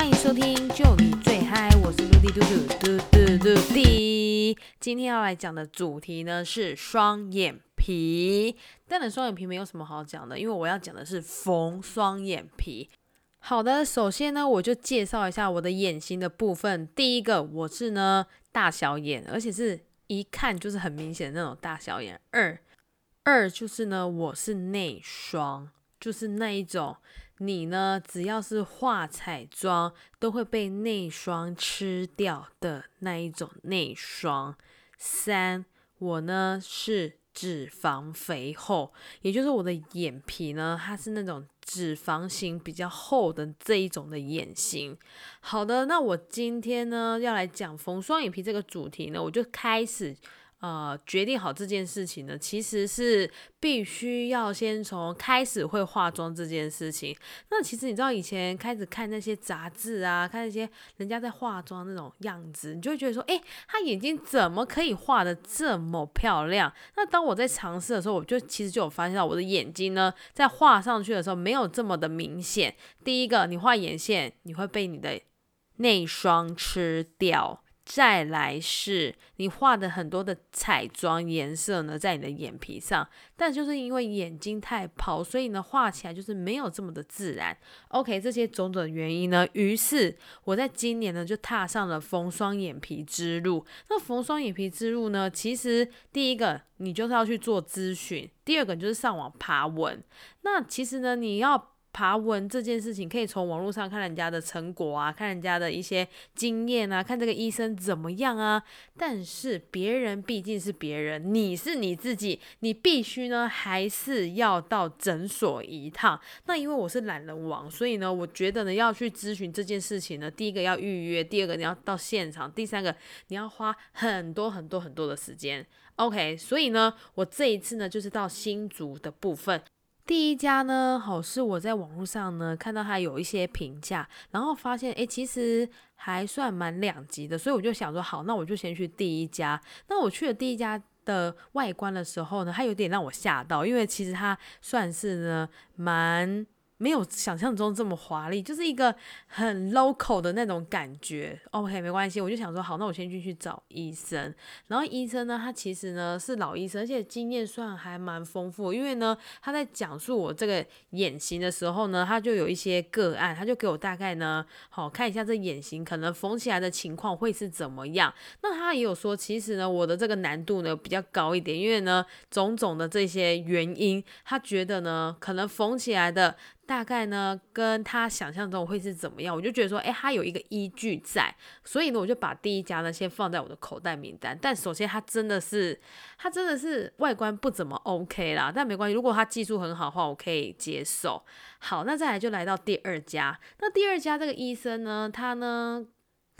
欢迎收听《就你最嗨》，我是嘟滴嘟嘟嘟嘟嘟滴。今天要来讲的主题呢是双眼皮。但是双眼皮没有什么好讲的，因为我要讲的是缝双眼皮。好的，首先呢，我就介绍一下我的眼型的部分。第一个，我是呢大小眼，而且是一看就是很明显的那种大小眼。二二就是呢，我是内双，就是那一种。你呢？只要是化彩妆，都会被内双吃掉的那一种内双。三，我呢是脂肪肥厚，也就是我的眼皮呢，它是那种脂肪型比较厚的这一种的眼型。好的，那我今天呢要来讲缝双眼皮这个主题呢，我就开始。呃，决定好这件事情呢，其实是必须要先从开始会化妆这件事情。那其实你知道，以前开始看那些杂志啊，看那些人家在化妆那种样子，你就会觉得说，哎，他眼睛怎么可以画的这么漂亮？那当我在尝试的时候，我就其实就有发现到，我的眼睛呢，在画上去的时候没有这么的明显。第一个，你画眼线，你会被你的内双吃掉。再来是你画的很多的彩妆颜色呢，在你的眼皮上，但就是因为眼睛太薄，所以呢画起来就是没有这么的自然。OK，这些种种原因呢，于是我在今年呢就踏上了缝双眼皮之路。那缝双眼皮之路呢，其实第一个你就是要去做咨询，第二个就是上网爬文。那其实呢，你要。爬文这件事情，可以从网络上看人家的成果啊，看人家的一些经验啊，看这个医生怎么样啊。但是别人毕竟是别人，你是你自己，你必须呢还是要到诊所一趟。那因为我是懒人王，所以呢，我觉得呢要去咨询这件事情呢，第一个要预约，第二个你要到现场，第三个你要花很多很多很多的时间。OK，所以呢，我这一次呢就是到新竹的部分。第一家呢，好是我在网络上呢看到它有一些评价，然后发现哎，其实还算蛮两级的，所以我就想说，好，那我就先去第一家。那我去了第一家的外观的时候呢，它有点让我吓到，因为其实它算是呢蛮。没有想象中这么华丽，就是一个很 local 的那种感觉。OK，没关系，我就想说，好，那我先去去找医生。然后医生呢，他其实呢是老医生，而且经验算还蛮丰富。因为呢，他在讲述我这个眼型的时候呢，他就有一些个案，他就给我大概呢，好看一下这眼型可能缝起来的情况会是怎么样。那他也有说，其实呢，我的这个难度呢比较高一点，因为呢，种种的这些原因，他觉得呢，可能缝起来的。大概呢，跟他想象中会是怎么样，我就觉得说，哎，他有一个依据在，所以呢，我就把第一家呢先放在我的口袋名单。但首先，他真的是，他真的是外观不怎么 OK 啦，但没关系，如果他技术很好的话，我可以接受。好，那再来就来到第二家，那第二家这个医生呢，他呢。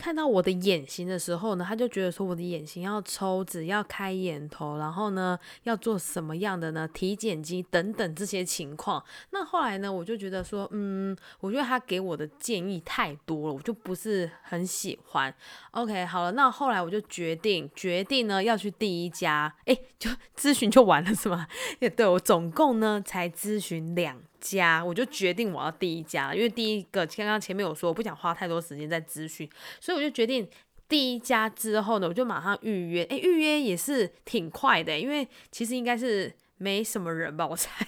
看到我的眼型的时候呢，他就觉得说我的眼型要抽脂，要开眼头，然后呢要做什么样的呢？体检肌等等这些情况。那后来呢，我就觉得说，嗯，我觉得他给我的建议太多了，我就不是很喜欢。OK，好了，那后来我就决定决定呢要去第一家，哎，就 咨询就完了是吗？也对我总共呢才咨询两。家，我就决定我要第一家，因为第一个刚刚前面有说我不想花太多时间在咨询，所以我就决定第一家之后呢，我就马上预约。哎，预约也是挺快的，因为其实应该是没什么人吧，我猜。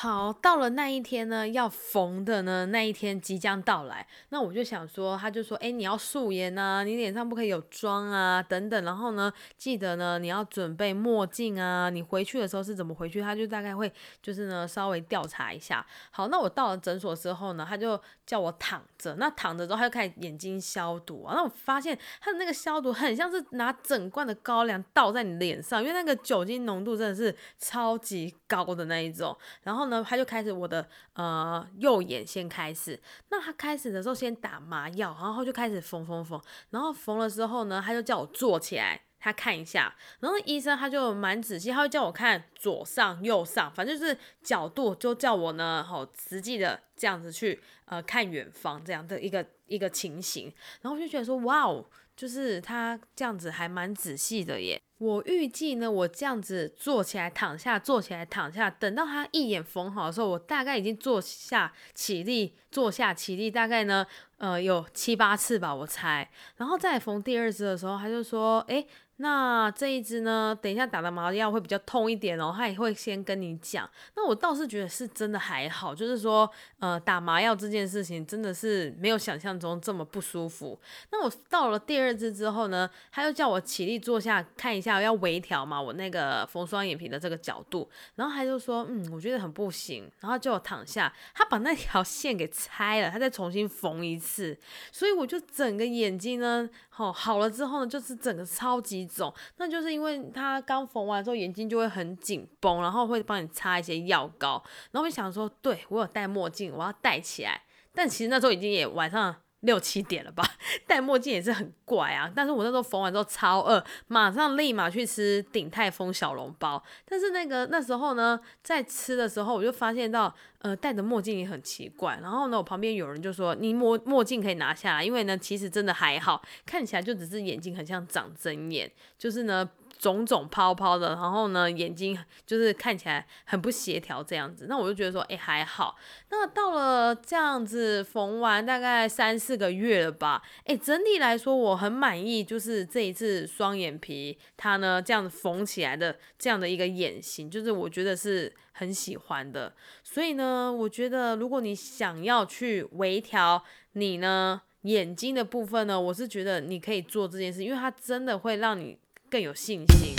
好，到了那一天呢，要缝的呢，那一天即将到来。那我就想说，他就说，哎，你要素颜啊，你脸上不可以有妆啊，等等。然后呢，记得呢，你要准备墨镜啊。你回去的时候是怎么回去？他就大概会就是呢，稍微调查一下。好，那我到了诊所之后呢，他就叫我躺着。那躺着之后，他就开始眼睛消毒啊。那我发现他的那个消毒很像是拿整罐的高粱倒在你脸上，因为那个酒精浓度真的是超级高的那一种。然后。呢，他就开始我的呃右眼先开始，那他开始的时候先打麻药，然后就开始缝缝缝，然后缝了之后呢，他就叫我坐起来，他看一下，然后医生他就蛮仔细，他会叫我看左上右上，反正就是角度就叫我呢，好实际的这样子去呃看远方这样的一个一个情形，然后我就觉得说哇哦，就是他这样子还蛮仔细的耶。我预计呢，我这样子坐起来躺下，坐起来躺下，等到他一眼缝好的时候，我大概已经坐下起立，坐下起立，大概呢，呃，有七八次吧，我猜。然后再缝第二只的时候，他就说，哎。那这一支呢？等一下打的麻药会比较痛一点哦，他也会先跟你讲。那我倒是觉得是真的还好，就是说，呃，打麻药这件事情真的是没有想象中这么不舒服。那我到了第二支之后呢，他又叫我起立坐下看一下，要微调嘛，我那个缝双眼皮的这个角度。然后他就说，嗯，我觉得很不行。然后叫我躺下，他把那条线给拆了，他再重新缝一次。所以我就整个眼睛呢，好好了之后呢，就是整个超级。肿，那就是因为他刚缝完之后眼睛就会很紧绷，然后会帮你擦一些药膏，然后我想说，对我有戴墨镜，我要戴起来，但其实那时候已经也晚上。六七点了吧，戴墨镜也是很怪啊。但是我那时候缝完之后超饿，马上立马去吃鼎泰丰小笼包。但是那个那时候呢，在吃的时候我就发现到，呃，戴着墨镜也很奇怪。然后呢，我旁边有人就说：“你墨墨镜可以拿下来，因为呢，其实真的还好，看起来就只是眼睛很像长针眼，就是呢。”肿肿泡泡的，然后呢，眼睛就是看起来很不协调这样子。那我就觉得说，哎，还好。那到了这样子缝完大概三四个月了吧，哎，整体来说我很满意，就是这一次双眼皮它呢这样子缝起来的这样的一个眼型，就是我觉得是很喜欢的。所以呢，我觉得如果你想要去微调你呢眼睛的部分呢，我是觉得你可以做这件事，因为它真的会让你。更有信心。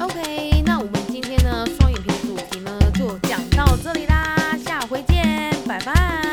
OK，那我们今天呢双眼皮的主题呢就讲到这里啦，下回见，拜拜。